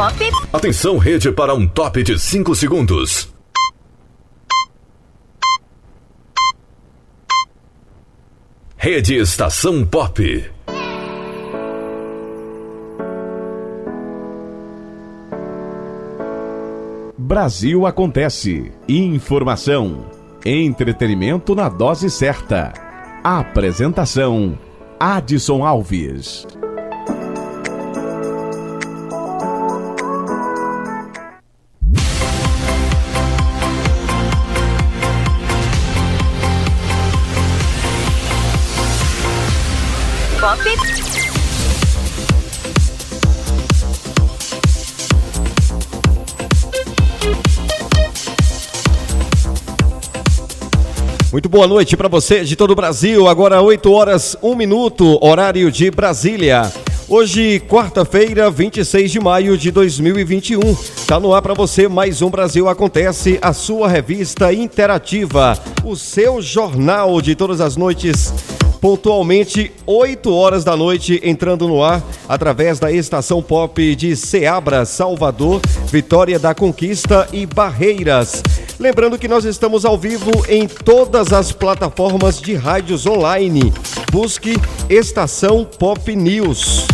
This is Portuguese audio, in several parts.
Pop. Atenção, rede, para um top de 5 segundos. Rede Estação Pop. Brasil acontece. Informação. Entretenimento na dose certa. Apresentação: Adson Alves. Muito boa noite para você de todo o Brasil. Agora 8 horas 1 minuto, horário de Brasília. Hoje, quarta-feira, 26 de maio de 2021. Tá no ar para você mais um Brasil Acontece, a sua revista interativa, o seu jornal de todas as noites pontualmente 8 horas da noite, entrando no ar através da estação pop de Ceabra, Salvador, Vitória da Conquista e Barreiras. Lembrando que nós estamos ao vivo em todas as plataformas de rádios online. Busque Estação Pop News.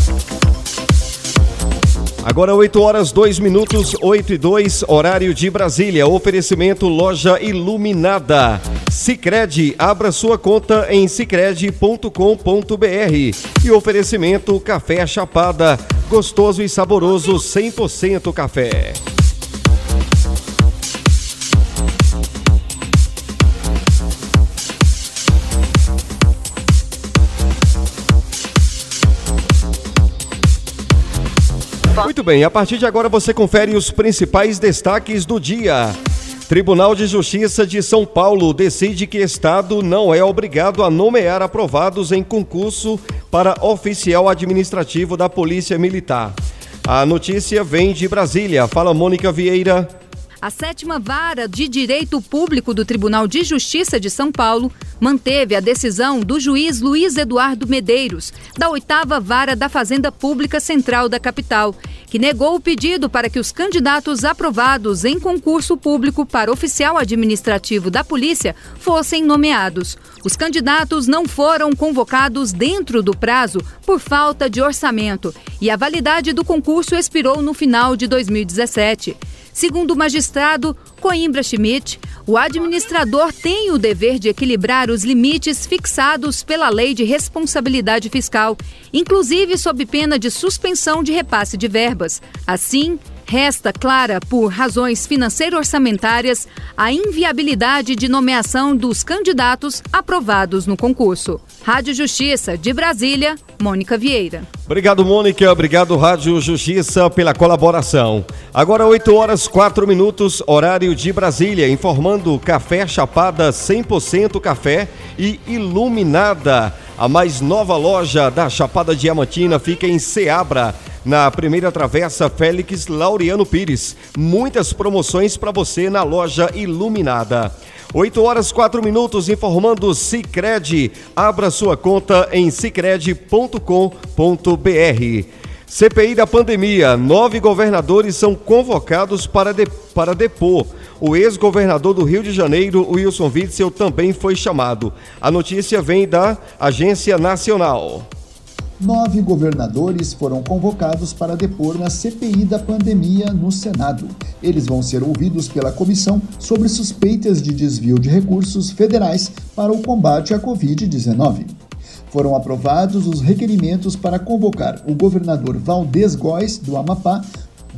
Agora 8 horas 2 minutos, 8 e 2, horário de Brasília. Oferecimento Loja Iluminada. Sicredi, abra sua conta em sicredi.com.br. E oferecimento Café Chapada, gostoso e saboroso 100% café. Muito bem, a partir de agora você confere os principais destaques do dia. Tribunal de Justiça de São Paulo decide que Estado não é obrigado a nomear aprovados em concurso para oficial administrativo da Polícia Militar. A notícia vem de Brasília. Fala Mônica Vieira. A sétima vara de direito público do Tribunal de Justiça de São Paulo manteve a decisão do juiz Luiz Eduardo Medeiros, da oitava vara da Fazenda Pública Central da capital, que negou o pedido para que os candidatos aprovados em concurso público para oficial administrativo da polícia fossem nomeados. Os candidatos não foram convocados dentro do prazo por falta de orçamento e a validade do concurso expirou no final de 2017. Segundo o magistrado Coimbra Schmidt, o administrador tem o dever de equilibrar os limites fixados pela Lei de Responsabilidade Fiscal, inclusive sob pena de suspensão de repasse de verbas. Assim, Resta clara, por razões financeiro-orçamentárias, a inviabilidade de nomeação dos candidatos aprovados no concurso. Rádio Justiça, de Brasília, Mônica Vieira. Obrigado, Mônica. Obrigado, Rádio Justiça, pela colaboração. Agora, 8 horas 4 minutos, horário de Brasília, informando Café Chapada 100% café e iluminada. A mais nova loja da Chapada Diamantina fica em Ceabra na primeira travessa Félix Laureano Pires. Muitas promoções para você na loja iluminada. 8 horas 4 minutos informando Sicredi. Abra sua conta em sicredi.com.br. CPI da pandemia. Nove governadores são convocados para, de, para depor. O ex-governador do Rio de Janeiro, Wilson Witzel, também foi chamado. A notícia vem da Agência Nacional nove governadores foram convocados para depor na CPI da pandemia no Senado. Eles vão ser ouvidos pela comissão sobre suspeitas de desvio de recursos federais para o combate à Covid-19. Foram aprovados os requerimentos para convocar o governador Valdez Góes, do Amapá,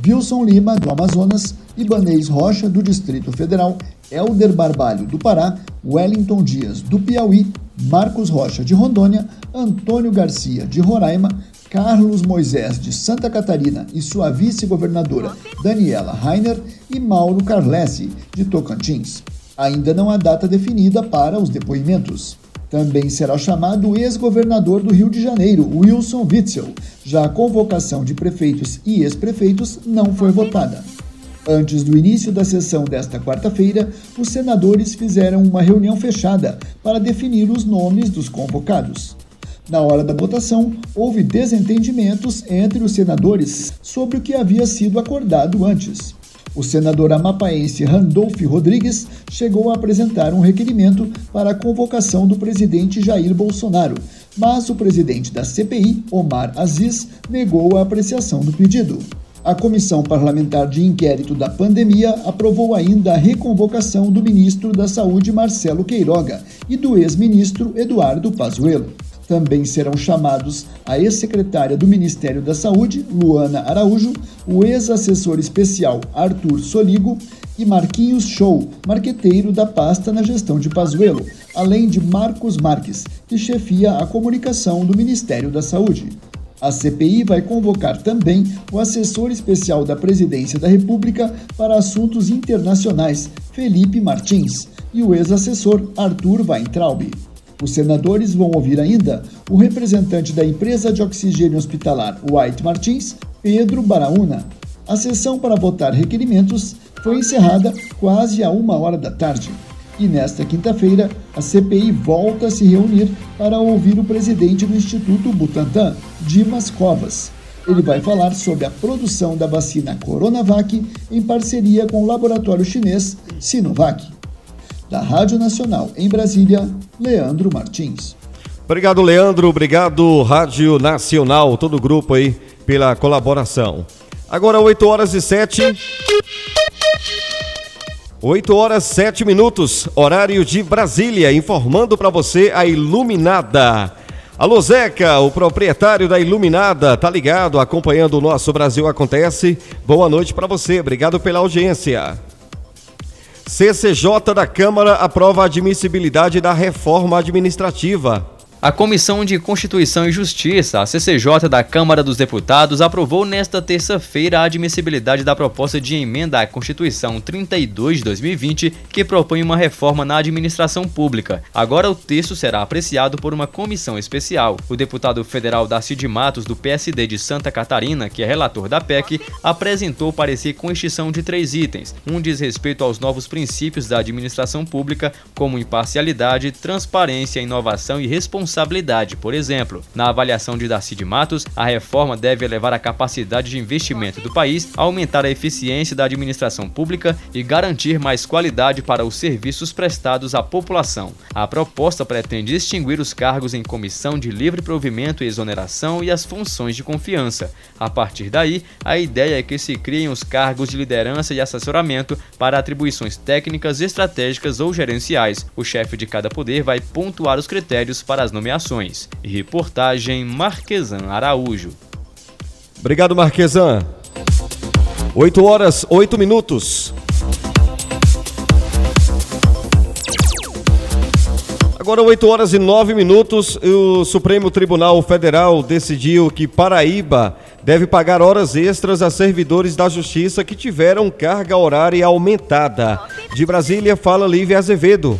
Wilson Lima, do Amazonas, Ibanês Rocha, do Distrito Federal, Helder Barbalho, do Pará, Wellington Dias, do Piauí, Marcos Rocha, de Rondônia, Antônio Garcia, de Roraima, Carlos Moisés, de Santa Catarina, e sua vice-governadora, Daniela Rainer, e Mauro Carlesi, de Tocantins. Ainda não há data definida para os depoimentos. Também será chamado o ex-governador do Rio de Janeiro, Wilson Witzel. Já a convocação de prefeitos e ex-prefeitos não foi votada. Antes do início da sessão desta quarta-feira, os senadores fizeram uma reunião fechada para definir os nomes dos convocados. Na hora da votação, houve desentendimentos entre os senadores sobre o que havia sido acordado antes. O senador amapaense Randolph Rodrigues chegou a apresentar um requerimento para a convocação do presidente Jair Bolsonaro, mas o presidente da CPI, Omar Aziz, negou a apreciação do pedido. A Comissão Parlamentar de Inquérito da Pandemia aprovou ainda a reconvocação do ministro da Saúde, Marcelo Queiroga, e do ex-ministro Eduardo Pazuello. Também serão chamados a ex-secretária do Ministério da Saúde, Luana Araújo, o ex-assessor especial Arthur Soligo e Marquinhos Show, marqueteiro da pasta na gestão de Pazuello, além de Marcos Marques, que chefia a comunicação do Ministério da Saúde. A CPI vai convocar também o assessor especial da Presidência da República para assuntos internacionais, Felipe Martins, e o ex-assessor Arthur Weintraub. Os senadores vão ouvir ainda o representante da empresa de oxigênio hospitalar White Martins, Pedro Baraúna. A sessão para votar requerimentos foi encerrada quase a uma hora da tarde. E nesta quinta-feira, a CPI volta a se reunir para ouvir o presidente do Instituto Butantan, Dimas Covas. Ele vai falar sobre a produção da vacina Coronavac em parceria com o laboratório chinês Sinovac. Da Rádio Nacional em Brasília, Leandro Martins. Obrigado, Leandro. Obrigado, Rádio Nacional, todo o grupo aí, pela colaboração. Agora, 8 horas e 7. 8 horas 7 minutos, horário de Brasília, informando para você a Iluminada. Alô Zeca, o proprietário da Iluminada, tá ligado, acompanhando o nosso Brasil Acontece. Boa noite para você, obrigado pela audiência. CCJ da Câmara aprova a admissibilidade da reforma administrativa. A Comissão de Constituição e Justiça, a CCJ da Câmara dos Deputados, aprovou nesta terça-feira a admissibilidade da proposta de emenda à Constituição 32 de 2020, que propõe uma reforma na administração pública. Agora o texto será apreciado por uma comissão especial. O deputado federal Darcy de Matos, do PSD de Santa Catarina, que é relator da PEC, apresentou parecer com extinção de três itens. Um diz respeito aos novos princípios da administração pública, como imparcialidade, transparência, inovação e responsabilidade responsabilidade. Por exemplo, na avaliação de Darcy de Matos, a reforma deve elevar a capacidade de investimento do país, aumentar a eficiência da administração pública e garantir mais qualidade para os serviços prestados à população. A proposta pretende extinguir os cargos em comissão de livre provimento e exoneração e as funções de confiança. A partir daí, a ideia é que se criem os cargos de liderança e assessoramento para atribuições técnicas, estratégicas ou gerenciais. O chefe de cada poder vai pontuar os critérios para as nomeações. Reportagem Marquesan Araújo. Obrigado, Marquesan. 8 horas, 8 minutos. Agora, 8 horas e 9 minutos, o Supremo Tribunal Federal decidiu que Paraíba deve pagar horas extras a servidores da Justiça que tiveram carga horária aumentada. De Brasília, fala Lívia Azevedo.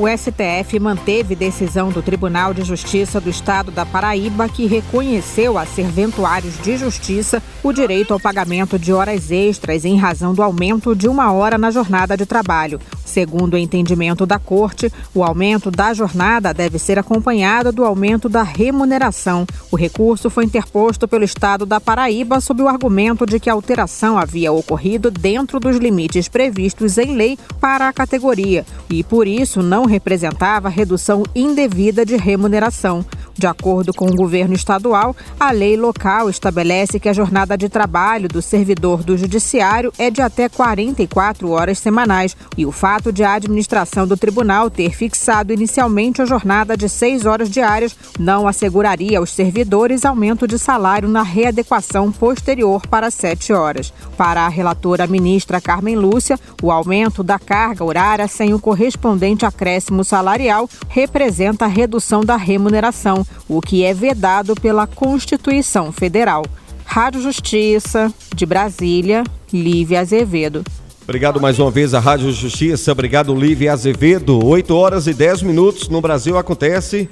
O STF manteve decisão do Tribunal de Justiça do Estado da Paraíba, que reconheceu a serventuários de justiça o direito ao pagamento de horas extras em razão do aumento de uma hora na jornada de trabalho. Segundo o entendimento da Corte, o aumento da jornada deve ser acompanhado do aumento da remuneração. O recurso foi interposto pelo Estado da Paraíba sob o argumento de que a alteração havia ocorrido dentro dos limites previstos em lei para a categoria e, por isso, não representava redução indevida de remuneração. De acordo com o governo estadual, a lei local estabelece que a jornada de trabalho do servidor do judiciário é de até 44 horas semanais e o fato de a administração do tribunal ter fixado inicialmente a jornada de 6 horas diárias não asseguraria aos servidores aumento de salário na readequação posterior para 7 horas. Para a relatora ministra Carmen Lúcia, o aumento da carga horária sem o correspondente acréscimo salarial representa a redução da remuneração o que é vedado pela Constituição Federal. Rádio Justiça, de Brasília, Lívia Azevedo. Obrigado mais uma vez à Rádio Justiça, obrigado Lívia Azevedo. 8 horas e 10 minutos no Brasil acontece.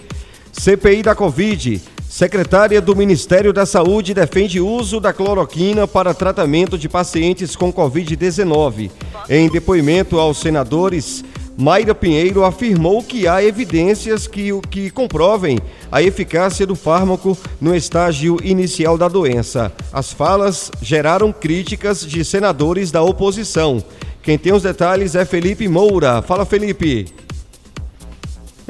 CPI da Covid. Secretária do Ministério da Saúde defende uso da cloroquina para tratamento de pacientes com Covid-19. Em depoimento aos senadores, Mayra Pinheiro afirmou que há evidências que, que comprovem a eficácia do fármaco no estágio inicial da doença. As falas geraram críticas de senadores da oposição. Quem tem os detalhes é Felipe Moura. Fala, Felipe.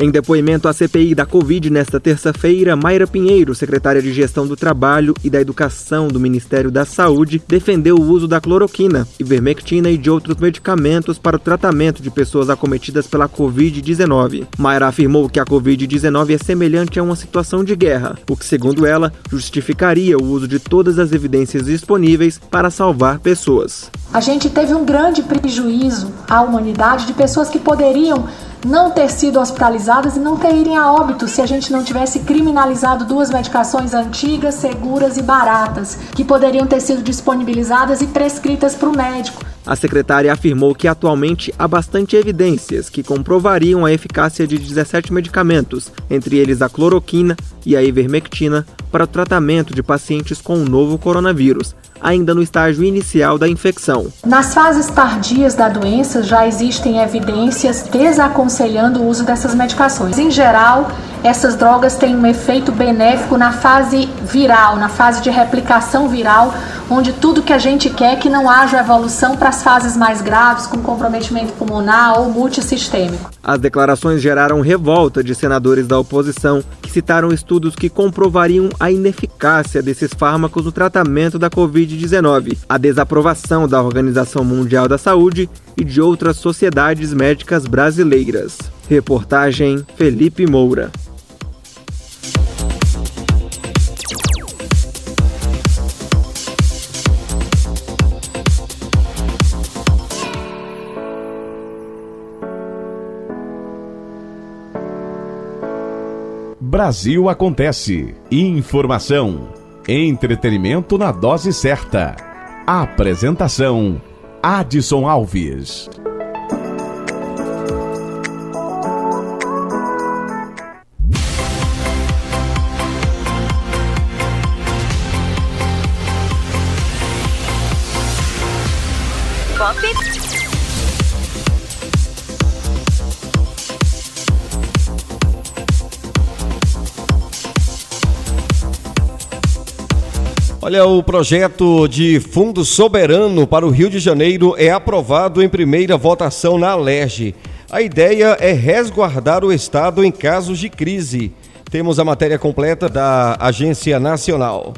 Em depoimento à CPI da Covid nesta terça-feira, Mayra Pinheiro, secretária de Gestão do Trabalho e da Educação do Ministério da Saúde, defendeu o uso da cloroquina, ivermectina e de outros medicamentos para o tratamento de pessoas acometidas pela Covid-19. Mayra afirmou que a Covid-19 é semelhante a uma situação de guerra, o que, segundo ela, justificaria o uso de todas as evidências disponíveis para salvar pessoas. A gente teve um grande prejuízo à humanidade de pessoas que poderiam não ter sido hospitalizadas e não terem a óbito se a gente não tivesse criminalizado duas medicações antigas, seguras e baratas, que poderiam ter sido disponibilizadas e prescritas para o médico. A secretária afirmou que atualmente há bastante evidências que comprovariam a eficácia de 17 medicamentos, entre eles a cloroquina e a ivermectina, para o tratamento de pacientes com o novo coronavírus, ainda no estágio inicial da infecção. Nas fases tardias da doença já existem evidências desaconselhando o uso dessas medicações. Em geral, essas drogas têm um efeito benéfico na fase viral, na fase de replicação viral, onde tudo que a gente quer é que não haja evolução para as fases mais graves, com comprometimento pulmonar ou multissistêmico. As declarações geraram revolta de senadores da oposição, que citaram estudos que comprovariam a ineficácia desses fármacos no tratamento da Covid-19, a desaprovação da Organização Mundial da Saúde e de outras sociedades médicas brasileiras. Reportagem Felipe Moura. Brasil Acontece. Informação. Entretenimento na dose certa. Apresentação: Adson Alves. Olha, o projeto de fundo soberano para o Rio de Janeiro é aprovado em primeira votação na Alerj. A ideia é resguardar o Estado em casos de crise. Temos a matéria completa da Agência Nacional.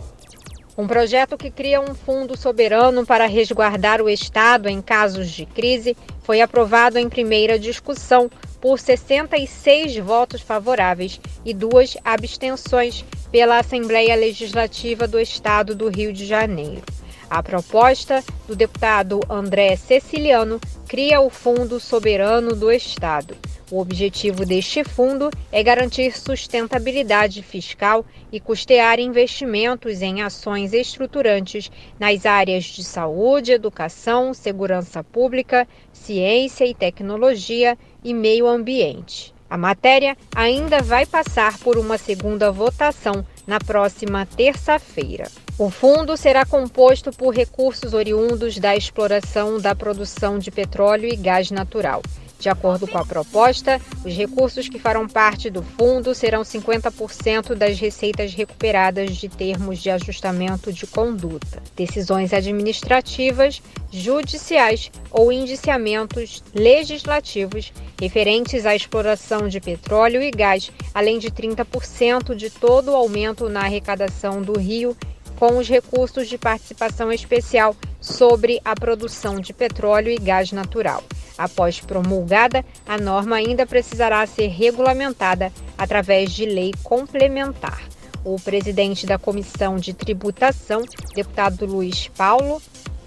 Um projeto que cria um fundo soberano para resguardar o Estado em casos de crise foi aprovado em primeira discussão por 66 votos favoráveis e duas abstenções pela Assembleia Legislativa do Estado do Rio de Janeiro. A proposta do deputado André Ceciliano cria o Fundo Soberano do Estado. O objetivo deste fundo é garantir sustentabilidade fiscal e custear investimentos em ações estruturantes nas áreas de saúde, educação, segurança pública, ciência e tecnologia e meio ambiente. A matéria ainda vai passar por uma segunda votação na próxima terça-feira. O fundo será composto por recursos oriundos da exploração da produção de petróleo e gás natural. De acordo com a proposta, os recursos que farão parte do fundo serão 50% das receitas recuperadas de termos de ajustamento de conduta, decisões administrativas, judiciais ou indiciamentos legislativos referentes à exploração de petróleo e gás, além de 30% de todo o aumento na arrecadação do Rio com os recursos de participação especial sobre a produção de petróleo e gás natural. Após promulgada, a norma ainda precisará ser regulamentada através de lei complementar. O presidente da Comissão de Tributação, deputado Luiz Paulo,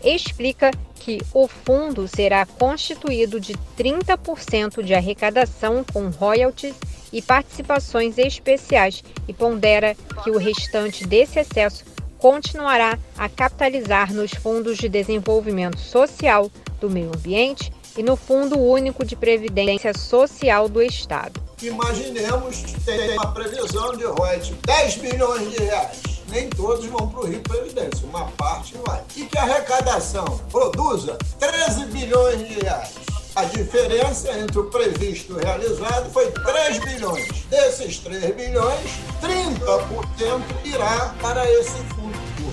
explica que o fundo será constituído de 30% de arrecadação com royalties e participações especiais e pondera que o restante desse excesso continuará a capitalizar nos fundos de desenvolvimento social, do meio ambiente e no Fundo Único de Previdência Social do Estado. Imaginemos tem uma previsão de royalties 10 bilhões de reais. Nem todos vão para o Rio Previdência, uma parte vai. E que a arrecadação produza 13 bilhões de reais A diferença entre o previsto e o realizado foi 3 bilhões. Desses 3 bilhões, 30% irá para esse fundo.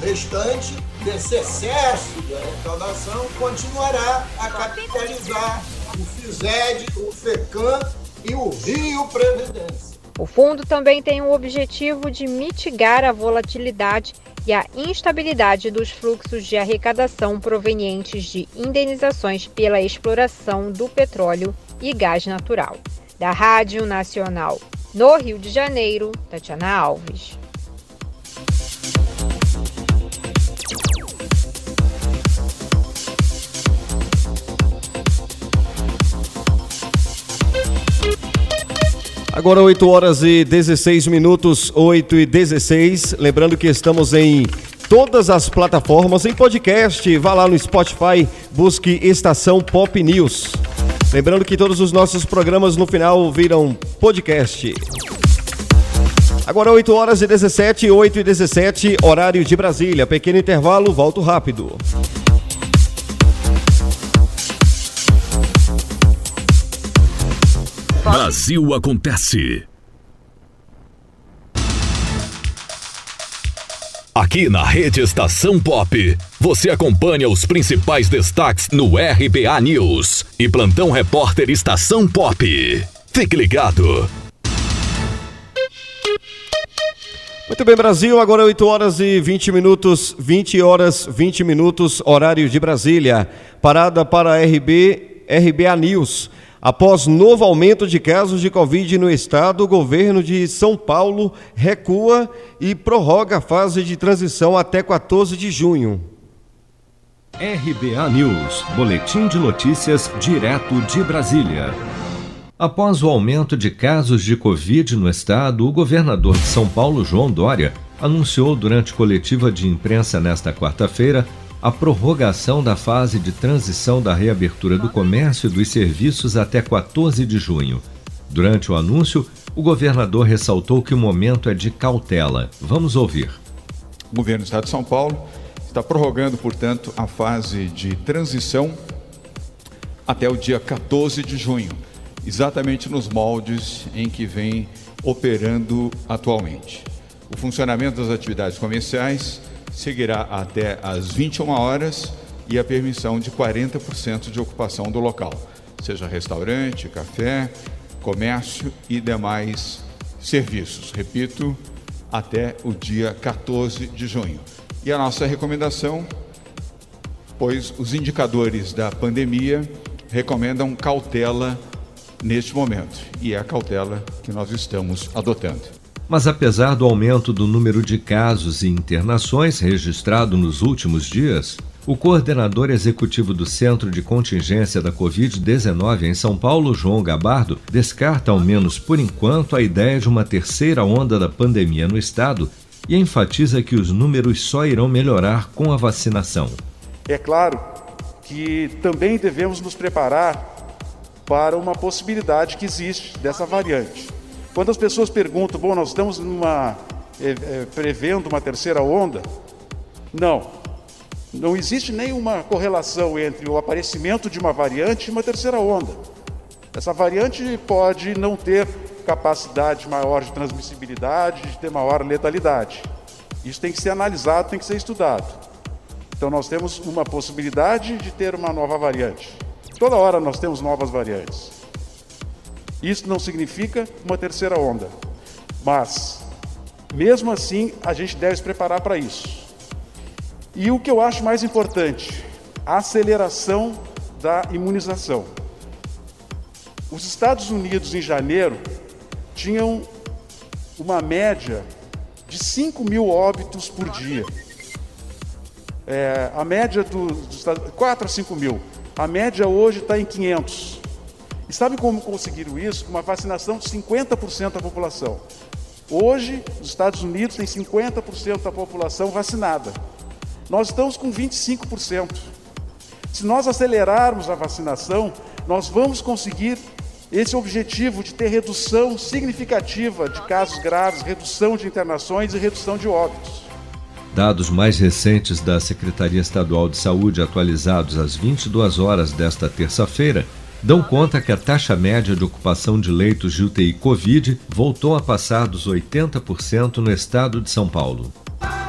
Restante desse excesso de arrecadação continuará a capitalizar o FISED, o FECAM e o Rio Previdência. O fundo também tem o objetivo de mitigar a volatilidade e a instabilidade dos fluxos de arrecadação provenientes de indenizações pela exploração do petróleo e gás natural. Da Rádio Nacional no Rio de Janeiro, Tatiana Alves. Agora 8 horas e 16 minutos, 8 e 16. Lembrando que estamos em todas as plataformas em podcast. Vá lá no Spotify, busque Estação Pop News. Lembrando que todos os nossos programas no final viram podcast. Agora 8 horas e 17, 8 e 17, horário de Brasília. Pequeno intervalo, volto rápido. Brasil acontece. Aqui na Rede Estação Pop, você acompanha os principais destaques no RBA News e Plantão Repórter Estação Pop. Fique ligado. Muito bem, Brasil, agora 8 horas e 20 minutos, 20 horas 20 minutos, horário de Brasília. Parada para RB, RBA News. Após novo aumento de casos de Covid no estado, o governo de São Paulo recua e prorroga a fase de transição até 14 de junho. RBA News, Boletim de Notícias, direto de Brasília. Após o aumento de casos de Covid no estado, o governador de São Paulo, João Dória, anunciou durante coletiva de imprensa nesta quarta-feira a prorrogação da fase de transição da reabertura do comércio e dos serviços até 14 de junho. Durante o anúncio, o governador ressaltou que o momento é de cautela. Vamos ouvir. O governo do Estado de São Paulo está prorrogando, portanto, a fase de transição até o dia 14 de junho, exatamente nos moldes em que vem operando atualmente. O funcionamento das atividades comerciais seguirá até às 21 horas e a permissão de 40% de ocupação do local, seja restaurante, café, comércio e demais serviços. Repito, até o dia 14 de junho. E a nossa recomendação, pois os indicadores da pandemia recomendam cautela neste momento, e é a cautela que nós estamos adotando. Mas apesar do aumento do número de casos e internações registrado nos últimos dias, o coordenador executivo do Centro de Contingência da Covid-19 em São Paulo, João Gabardo, descarta, ao menos por enquanto, a ideia de uma terceira onda da pandemia no estado e enfatiza que os números só irão melhorar com a vacinação. É claro que também devemos nos preparar para uma possibilidade que existe dessa variante. Quando as pessoas perguntam, bom, nós estamos numa, é, é, prevendo uma terceira onda, não. Não existe nenhuma correlação entre o aparecimento de uma variante e uma terceira onda. Essa variante pode não ter capacidade maior de transmissibilidade, de ter maior letalidade. Isso tem que ser analisado, tem que ser estudado. Então nós temos uma possibilidade de ter uma nova variante. Toda hora nós temos novas variantes. Isso não significa uma terceira onda, mas mesmo assim a gente deve se preparar para isso. E o que eu acho mais importante, a aceleração da imunização. Os Estados Unidos em janeiro tinham uma média de 5 mil óbitos por dia. É, a média dos do, 4 a 5 mil. A média hoje está em 500. E sabe como conseguiram isso? Com uma vacinação de 50% da população. Hoje, os Estados Unidos têm 50% da população vacinada. Nós estamos com 25%. Se nós acelerarmos a vacinação, nós vamos conseguir esse objetivo de ter redução significativa de casos graves, redução de internações e redução de óbitos. Dados mais recentes da Secretaria Estadual de Saúde, atualizados às 22 horas desta terça-feira, dão conta que a taxa média de ocupação de leitos de UTI Covid voltou a passar dos 80% no estado de São Paulo.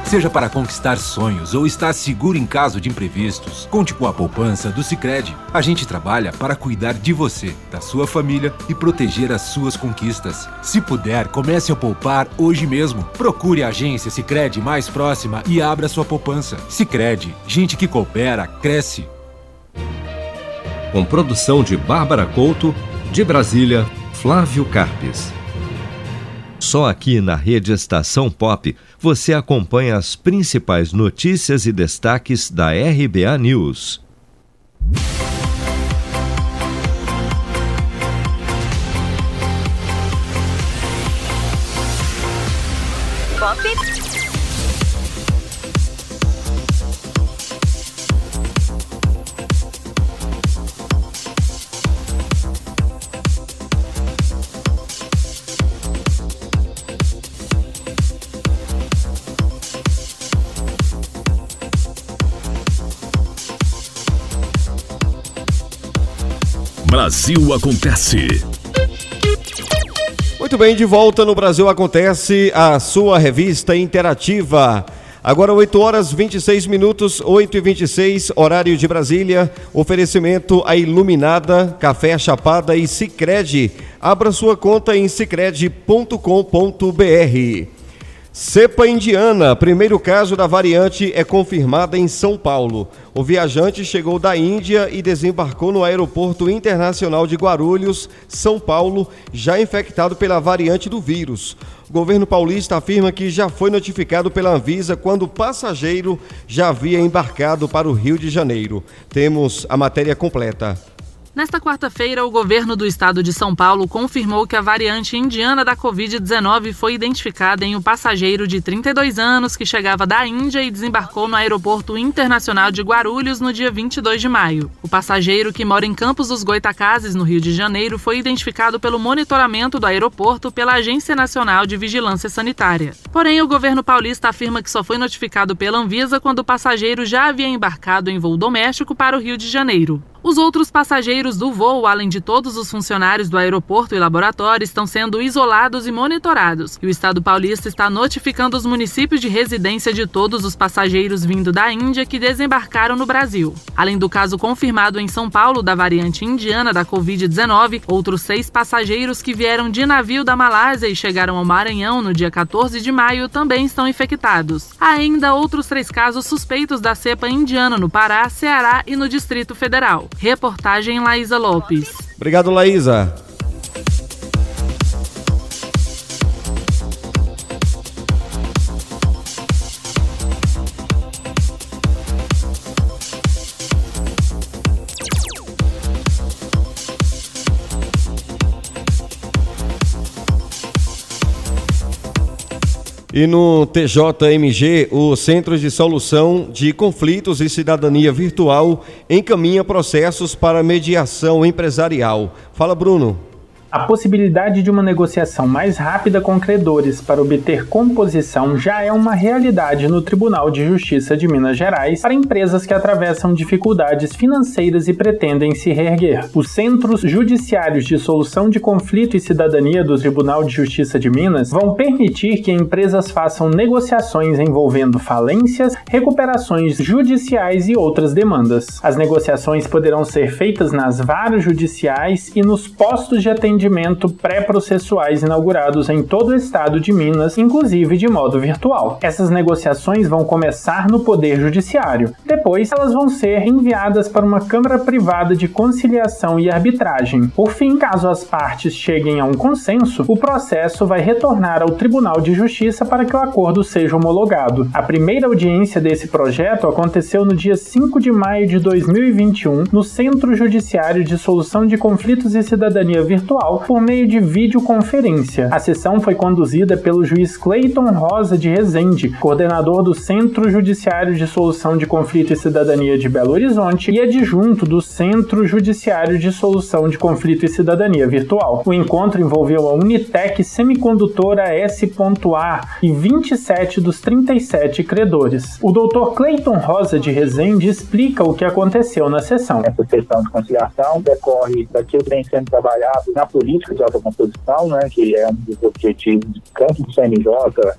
Seja para conquistar sonhos ou estar seguro em caso de imprevistos, conte com a poupança do Sicredi. A gente trabalha para cuidar de você, da sua família e proteger as suas conquistas. Se puder, comece a poupar hoje mesmo. Procure a agência Sicredi mais próxima e abra sua poupança. Sicredi, gente que coopera cresce. Com produção de Bárbara Couto, de Brasília, Flávio Carpes. Só aqui na Rede Estação Pop você acompanha as principais notícias e destaques da RBA News. Pop. Brasil Acontece. Muito bem, de volta no Brasil Acontece, a sua revista interativa. Agora 8 horas 26 minutos, 8 e 26, horário de Brasília. Oferecimento a Iluminada, Café Chapada e Sicredi. Abra sua conta em sicredi.com.br. Cepa indiana, primeiro caso da variante é confirmada em São Paulo. O viajante chegou da Índia e desembarcou no Aeroporto Internacional de Guarulhos, São Paulo, já infectado pela variante do vírus. O governo paulista afirma que já foi notificado pela Anvisa quando o passageiro já havia embarcado para o Rio de Janeiro. Temos a matéria completa. Nesta quarta-feira, o governo do estado de São Paulo confirmou que a variante indiana da Covid-19 foi identificada em um passageiro de 32 anos que chegava da Índia e desembarcou no Aeroporto Internacional de Guarulhos no dia 22 de maio. O passageiro, que mora em Campos dos Goitacazes, no Rio de Janeiro, foi identificado pelo monitoramento do aeroporto pela Agência Nacional de Vigilância Sanitária. Porém, o governo paulista afirma que só foi notificado pela Anvisa quando o passageiro já havia embarcado em voo doméstico para o Rio de Janeiro. Os outros passageiros do voo, além de todos os funcionários do aeroporto e laboratório, estão sendo isolados e monitorados. E o Estado paulista está notificando os municípios de residência de todos os passageiros vindo da Índia que desembarcaram no Brasil. Além do caso confirmado em São Paulo da variante indiana da Covid-19, outros seis passageiros que vieram de navio da Malásia e chegaram ao Maranhão no dia 14 de maio também estão infectados. Há ainda outros três casos suspeitos da cepa indiana no Pará, Ceará e no Distrito Federal. Reportagem Laísa Lopes. Obrigado, Laísa. E no TJMG, o Centro de Solução de Conflitos e Cidadania Virtual encaminha processos para mediação empresarial. Fala, Bruno. A possibilidade de uma negociação mais rápida com credores para obter composição já é uma realidade no Tribunal de Justiça de Minas Gerais para empresas que atravessam dificuldades financeiras e pretendem se reerguer. Os Centros Judiciários de Solução de Conflito e Cidadania do Tribunal de Justiça de Minas vão permitir que empresas façam negociações envolvendo falências, recuperações judiciais e outras demandas. As negociações poderão ser feitas nas varas judiciais e nos postos de atendimento atendimento pré-processuais inaugurados em todo o estado de Minas, inclusive de modo virtual. Essas negociações vão começar no Poder Judiciário. Depois, elas vão ser enviadas para uma Câmara Privada de Conciliação e Arbitragem. Por fim, caso as partes cheguem a um consenso, o processo vai retornar ao Tribunal de Justiça para que o acordo seja homologado. A primeira audiência desse projeto aconteceu no dia 5 de maio de 2021 no Centro Judiciário de Solução de Conflitos e Cidadania Virtual virtual por meio de videoconferência. A sessão foi conduzida pelo juiz Cleiton Rosa de Rezende, coordenador do Centro Judiciário de Solução de Conflito e Cidadania de Belo Horizonte e adjunto do Centro Judiciário de Solução de Conflito e Cidadania Virtual. O encontro envolveu a Unitec Semicondutora S.A e 27 dos 37 credores. O doutor Cleiton Rosa de Rezende explica o que aconteceu na sessão. Essa questão de conciliação decorre daquilo que vem sendo trabalhado na política de autocomposição, né, que é um dos objetivos tanto do CNJ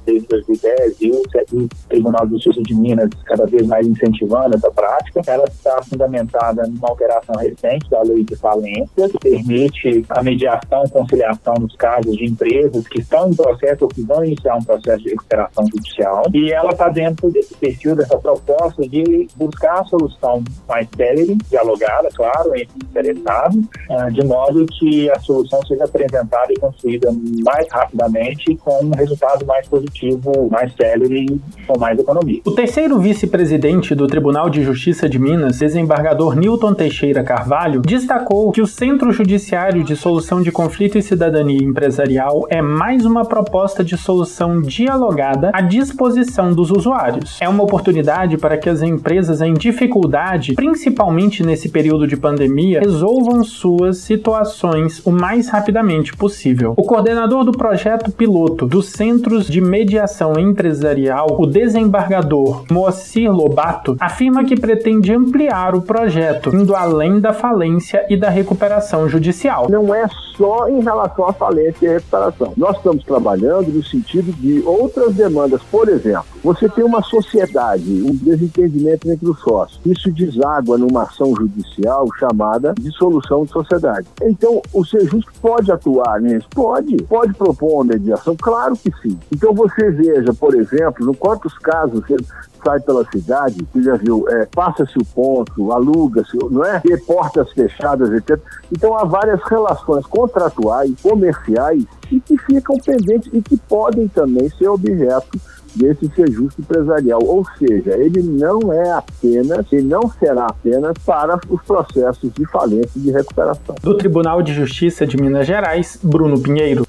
desde 2010 e o Tribunal de Justiça de Minas cada vez mais incentivando essa prática. Ela está fundamentada numa alteração recente da lei de falência, que permite a mediação e conciliação nos casos de empresas que estão em processo ou que vão iniciar um processo de recuperação judicial. E ela está dentro desse perfil, dessa proposta de buscar a solução mais célere, dialogada, claro, entre interessados, ah, de modo que a solução seja apresentada e construída mais rapidamente com um resultado mais positivo, mais célere e com mais economia. O terceiro vice-presidente do Tribunal de Justiça de Minas, desembargador Newton Teixeira Carvalho, destacou que o Centro Judiciário de Solução de Conflito e Cidadania Empresarial é mais uma proposta de solução dialogada à disposição dos usuários. É uma oportunidade para que as empresas em dificuldade, principalmente nesse período de pandemia, resolvam suas situações o mais rapidamente possível. O coordenador do projeto piloto dos Centros de Mediação Empresarial, o desembargador Moacir Lobato, afirma que pretende ampliar o projeto, indo além da falência e da recuperação judicial. Não é só em relação à falência e à recuperação. Nós estamos trabalhando no sentido de outras demandas. Por exemplo, você tem uma sociedade, um desentendimento entre os sócios. Isso deságua numa ação judicial chamada dissolução de sociedade. Então, o Pode atuar nisso? Pode. Pode propor uma mediação? Claro que sim. Então, você veja, por exemplo, no quantos casos você sai pela cidade, você já viu, é, passa-se o ponto, aluga-se, não é? Ter portas fechadas, etc. Então, há várias relações contratuais, comerciais, e que ficam pendentes e que podem também ser objeto desse ser justo empresarial. Ou seja, ele não é apenas, e não será apenas para os processos de falência e de recuperação. Do Tribunal de Justiça de Minas Gerais, Bruno Pinheiro.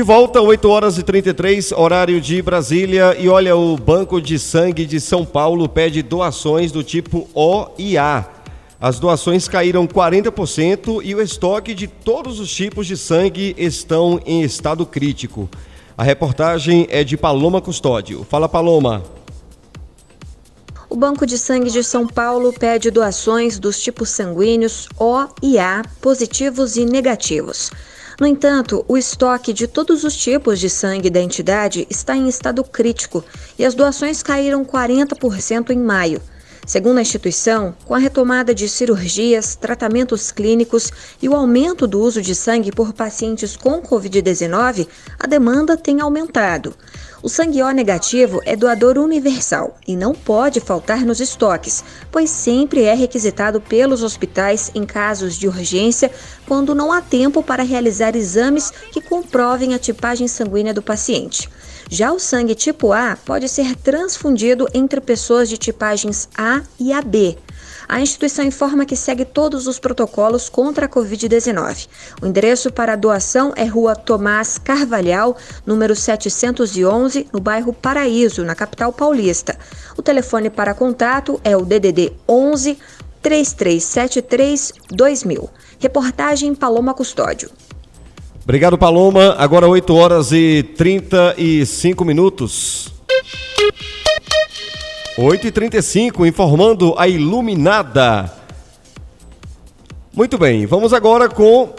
De volta, 8 horas e 33, horário de Brasília. E olha, o Banco de Sangue de São Paulo pede doações do tipo O e A. As doações caíram 40% e o estoque de todos os tipos de sangue estão em estado crítico. A reportagem é de Paloma Custódio. Fala, Paloma. O Banco de Sangue de São Paulo pede doações dos tipos sanguíneos O e A, positivos e negativos. No entanto, o estoque de todos os tipos de sangue da entidade está em estado crítico e as doações caíram 40% em maio. Segundo a instituição, com a retomada de cirurgias, tratamentos clínicos e o aumento do uso de sangue por pacientes com Covid-19, a demanda tem aumentado. O sangue O negativo é doador universal e não pode faltar nos estoques, pois sempre é requisitado pelos hospitais em casos de urgência quando não há tempo para realizar exames que comprovem a tipagem sanguínea do paciente. Já o sangue tipo A pode ser transfundido entre pessoas de tipagens A e AB. A instituição informa que segue todos os protocolos contra a Covid-19. O endereço para a doação é Rua Tomás Carvalhal, número 711, no bairro Paraíso, na capital paulista. O telefone para contato é o DDD 11 3373 2000. Reportagem Paloma Custódio. Obrigado, Paloma. Agora 8 horas e 35 minutos. 8h35, informando a Iluminada. Muito bem, vamos agora com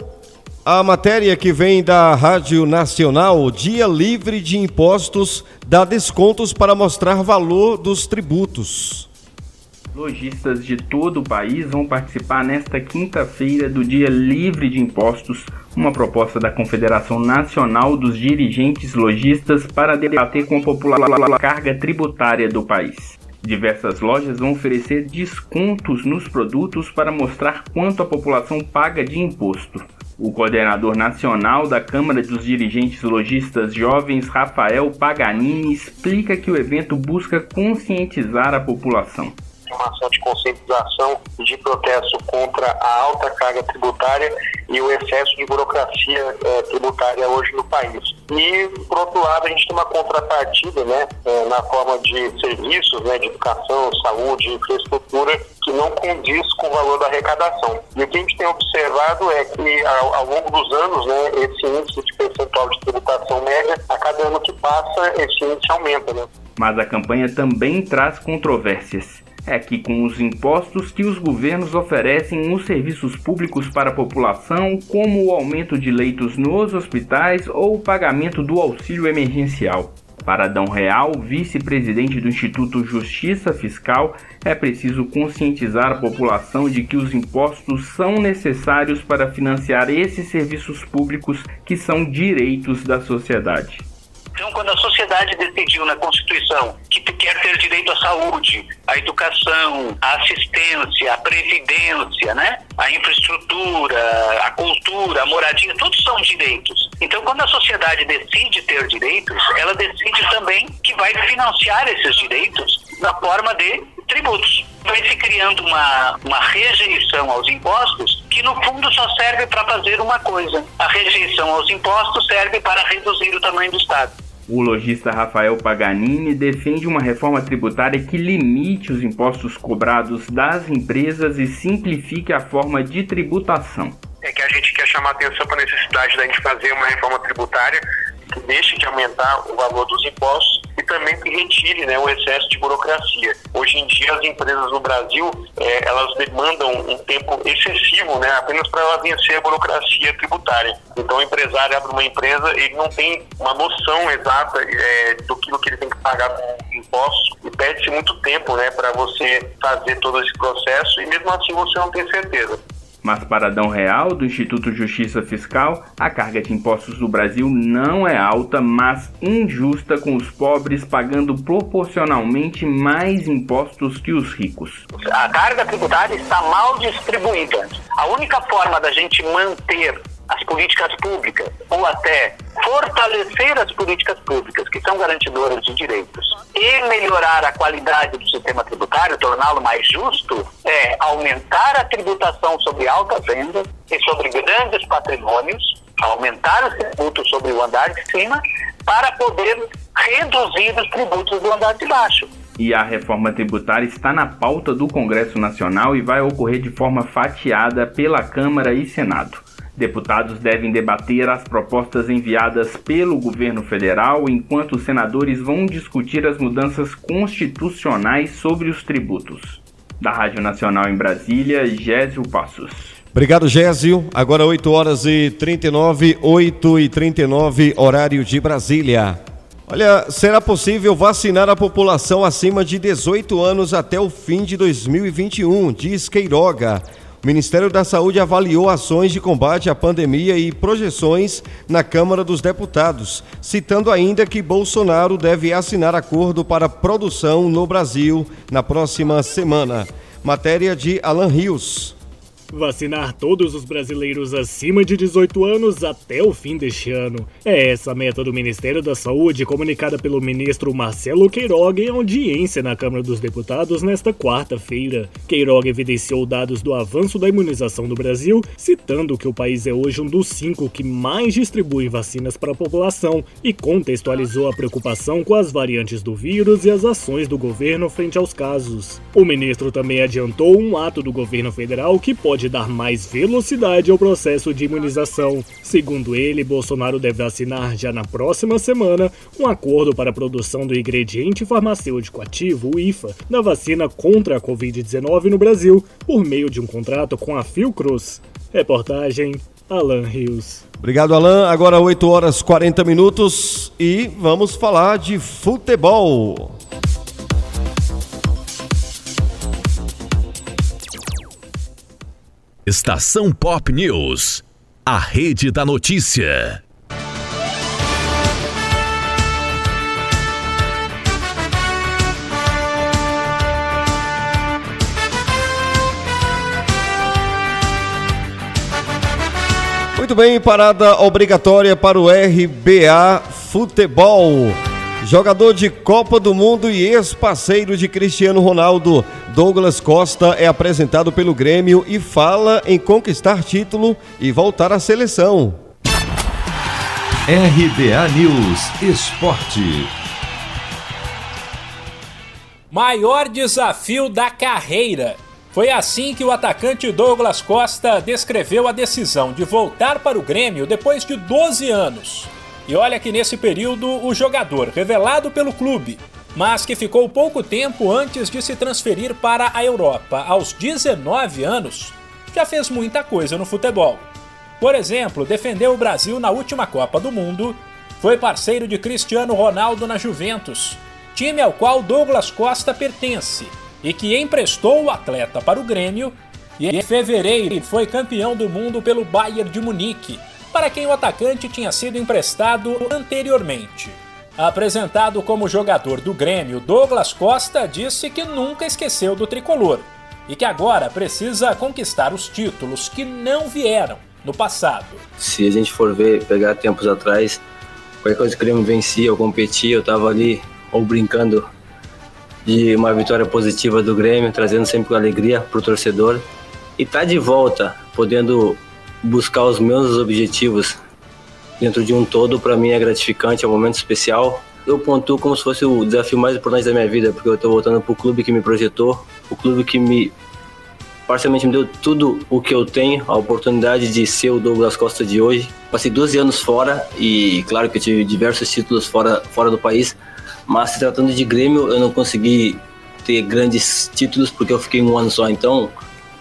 a matéria que vem da Rádio Nacional, Dia Livre de Impostos, dá descontos para mostrar valor dos tributos. Lojistas de todo o país vão participar nesta quinta-feira do Dia Livre de Impostos, uma proposta da Confederação Nacional dos Dirigentes Lojistas para debater com a população a carga tributária do país. Diversas lojas vão oferecer descontos nos produtos para mostrar quanto a população paga de imposto. O coordenador nacional da Câmara dos Dirigentes Logistas Jovens, Rafael Paganini, explica que o evento busca conscientizar a população uma ação de conscientização de protesto contra a alta carga tributária e o excesso de burocracia é, tributária hoje no país. E, por outro lado, a gente tem uma contrapartida né, é, na forma de serviços, né, de educação, saúde, infraestrutura, que não condiz com o valor da arrecadação. E o que a gente tem observado é que, ao, ao longo dos anos, né, esse índice de percentual de tributação média, a cada ano que passa, esse índice aumenta. Né? Mas a campanha também traz controvérsias é que com os impostos que os governos oferecem nos serviços públicos para a população, como o aumento de leitos nos hospitais ou o pagamento do auxílio emergencial. Para Adão Real, vice-presidente do Instituto Justiça Fiscal, é preciso conscientizar a população de que os impostos são necessários para financiar esses serviços públicos que são direitos da sociedade. Então, quando a sociedade decidiu na Constituição que quer ter direito à saúde, à educação, à assistência, à previdência, né? à infraestrutura, à cultura, à moradia, todos são direitos. Então, quando a sociedade decide ter direitos, ela decide também que vai financiar esses direitos na forma de tributos. Vai se criando uma, uma rejeição aos impostos que, no fundo, só serve para fazer uma coisa: a rejeição aos impostos serve para reduzir o tamanho do Estado. O lojista Rafael Paganini defende uma reforma tributária que limite os impostos cobrados das empresas e simplifique a forma de tributação. É que a gente quer chamar atenção para a necessidade da gente fazer uma reforma tributária que deixe de aumentar o valor dos impostos e também que retire né, o excesso de burocracia. Hoje em dia, as empresas no Brasil é, elas demandam um tempo excessivo né, apenas para ela vencer a burocracia tributária. Então, o empresário abre uma empresa, ele não tem uma noção exata é, do que, ele tem que pagar impostos e perde-se muito tempo né, para você fazer todo esse processo e mesmo assim você não tem certeza. Mas para Adão Real, do Instituto Justiça Fiscal, a carga de impostos do Brasil não é alta, mas injusta, com os pobres pagando proporcionalmente mais impostos que os ricos. A carga tributária está mal distribuída. A única forma da gente manter as políticas públicas ou até fortalecer as políticas públicas que são garantidoras de direitos e melhorar a qualidade do sistema tributário, torná-lo mais justo, é aumentar a tributação sobre altas vendas e sobre grandes patrimônios, aumentar os tributos sobre o andar de cima para poder reduzir os tributos do andar de baixo. E a reforma tributária está na pauta do Congresso Nacional e vai ocorrer de forma fatiada pela Câmara e Senado. Deputados devem debater as propostas enviadas pelo governo federal, enquanto os senadores vão discutir as mudanças constitucionais sobre os tributos. Da Rádio Nacional em Brasília, Gésio Passos. Obrigado, Gésio. Agora 8 horas e 39, 8 e 39, horário de Brasília. Olha, será possível vacinar a população acima de 18 anos até o fim de 2021, diz Queiroga. O Ministério da Saúde avaliou ações de combate à pandemia e projeções na Câmara dos Deputados, citando ainda que Bolsonaro deve assinar acordo para produção no Brasil na próxima semana. Matéria de Alan Rios. Vacinar todos os brasileiros acima de 18 anos até o fim deste ano. É essa a meta do Ministério da Saúde, comunicada pelo ministro Marcelo Queiroga em audiência na Câmara dos Deputados nesta quarta-feira. Queiroga evidenciou dados do avanço da imunização do Brasil, citando que o país é hoje um dos cinco que mais distribui vacinas para a população e contextualizou a preocupação com as variantes do vírus e as ações do governo frente aos casos. O ministro também adiantou um ato do governo federal que pode pode dar mais velocidade ao processo de imunização. Segundo ele, Bolsonaro deve assinar já na próxima semana um acordo para a produção do ingrediente farmacêutico ativo, o IFA, da vacina contra a Covid-19 no Brasil, por meio de um contrato com a Fiocruz. Reportagem Alan Rios. Obrigado, Alan. Agora 8 horas 40 minutos e vamos falar de futebol. Estação Pop News, a rede da notícia. Muito bem, parada obrigatória para o RBA Futebol. Jogador de Copa do Mundo e ex-parceiro de Cristiano Ronaldo, Douglas Costa é apresentado pelo Grêmio e fala em conquistar título e voltar à seleção. RBA News Esporte. Maior desafio da carreira. Foi assim que o atacante Douglas Costa descreveu a decisão de voltar para o Grêmio depois de 12 anos. E olha que nesse período o jogador, revelado pelo clube, mas que ficou pouco tempo antes de se transferir para a Europa, aos 19 anos, já fez muita coisa no futebol. Por exemplo, defendeu o Brasil na última Copa do Mundo, foi parceiro de Cristiano Ronaldo na Juventus, time ao qual Douglas Costa pertence e que emprestou o atleta para o Grêmio, e em fevereiro foi campeão do mundo pelo Bayern de Munique, para quem o atacante tinha sido emprestado anteriormente. Apresentado como jogador do Grêmio, Douglas Costa disse que nunca esqueceu do tricolor e que agora precisa conquistar os títulos que não vieram no passado. Se a gente for ver, pegar tempos atrás, qualquer coisa que o Grêmio vencia ou competia, eu estava ali ou brincando de uma vitória positiva do Grêmio, trazendo sempre alegria para o torcedor. E tá de volta, podendo buscar os meus objetivos dentro de um todo, para mim é gratificante, é um momento especial. Eu pontuo como se fosse o desafio mais importante da minha vida, porque eu estou voltando para o clube que me projetou, o clube que me parcialmente me deu tudo o que eu tenho, a oportunidade de ser o Douglas Costa de hoje. Passei 12 anos fora e claro que eu tive diversos títulos fora, fora do país, mas se tratando de Grêmio, eu não consegui ter grandes títulos porque eu fiquei um ano só. Então,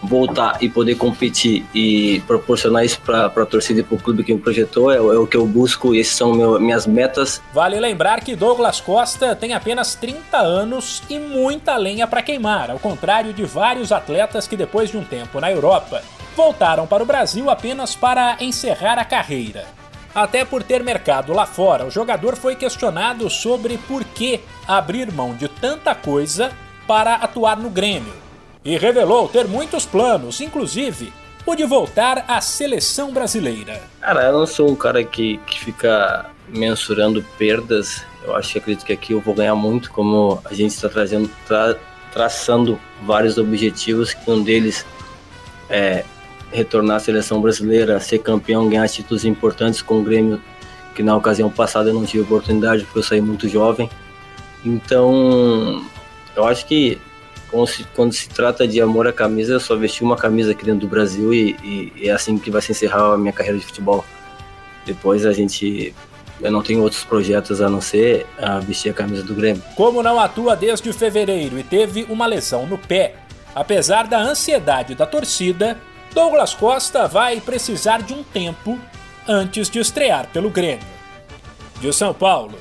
voltar e poder competir e proporcionar isso para a torcida e para o clube que me projetou é, é, o que eu busco e essas são meu, minhas metas. Vale lembrar que Douglas Costa tem apenas 30 anos e muita lenha para queimar, ao contrário de vários atletas que depois de um tempo na Europa voltaram para o Brasil apenas para encerrar a carreira. Até por ter mercado lá fora, o jogador foi questionado sobre por que abrir mão de tanta coisa para atuar no Grêmio. E revelou ter muitos planos, inclusive o de voltar à seleção brasileira. Cara, eu não sou um cara que, que fica mensurando perdas. Eu acho que acredito que aqui eu vou ganhar muito, como a gente está trazendo, tra, traçando vários objetivos, que um deles é retornar à seleção brasileira, ser campeão, ganhar títulos importantes com o Grêmio, que na ocasião passada eu não tive oportunidade porque eu saí muito jovem. Então, eu acho que quando se, quando se trata de amor à camisa, eu só vesti uma camisa aqui dentro do Brasil e, e, e é assim que vai se encerrar a minha carreira de futebol. Depois a gente eu não tenho outros projetos a não ser a vestir a camisa do Grêmio. Como não atua desde fevereiro e teve uma lesão no pé, apesar da ansiedade da torcida, Douglas Costa vai precisar de um tempo antes de estrear pelo Grêmio. De São Paulo,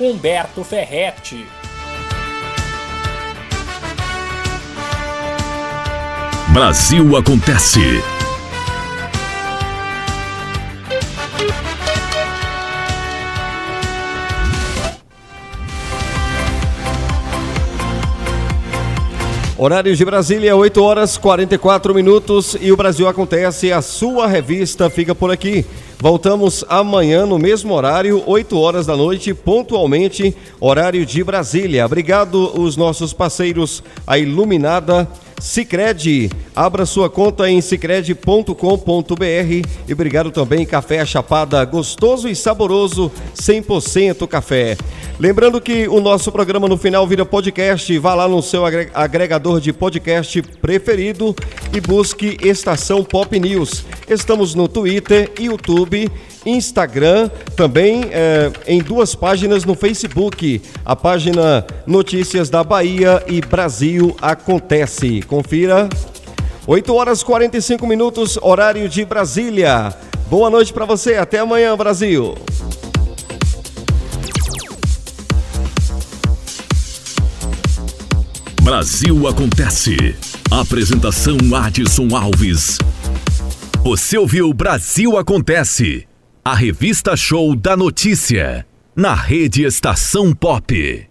Humberto Ferretti. Brasil Acontece. Horário de Brasília, 8 horas 44 minutos e o Brasil acontece. A sua revista fica por aqui. Voltamos amanhã no mesmo horário, 8 horas da noite, pontualmente, horário de Brasília. Obrigado os nossos parceiros, a Iluminada Sicredi, abra sua conta em sicredi.com.br e obrigado também Café Chapada, gostoso e saboroso, 100% café. Lembrando que o nosso programa no final vira podcast, vá lá no seu agregador de podcast preferido e busque Estação Pop News. Estamos no Twitter, YouTube Instagram, também é, em duas páginas no Facebook. A página Notícias da Bahia e Brasil Acontece. Confira. 8 horas 45 minutos, horário de Brasília. Boa noite para você, até amanhã, Brasil. Brasil Acontece. Apresentação Adson Alves. Você ouviu Brasil Acontece a revista show da notícia, na rede Estação Pop.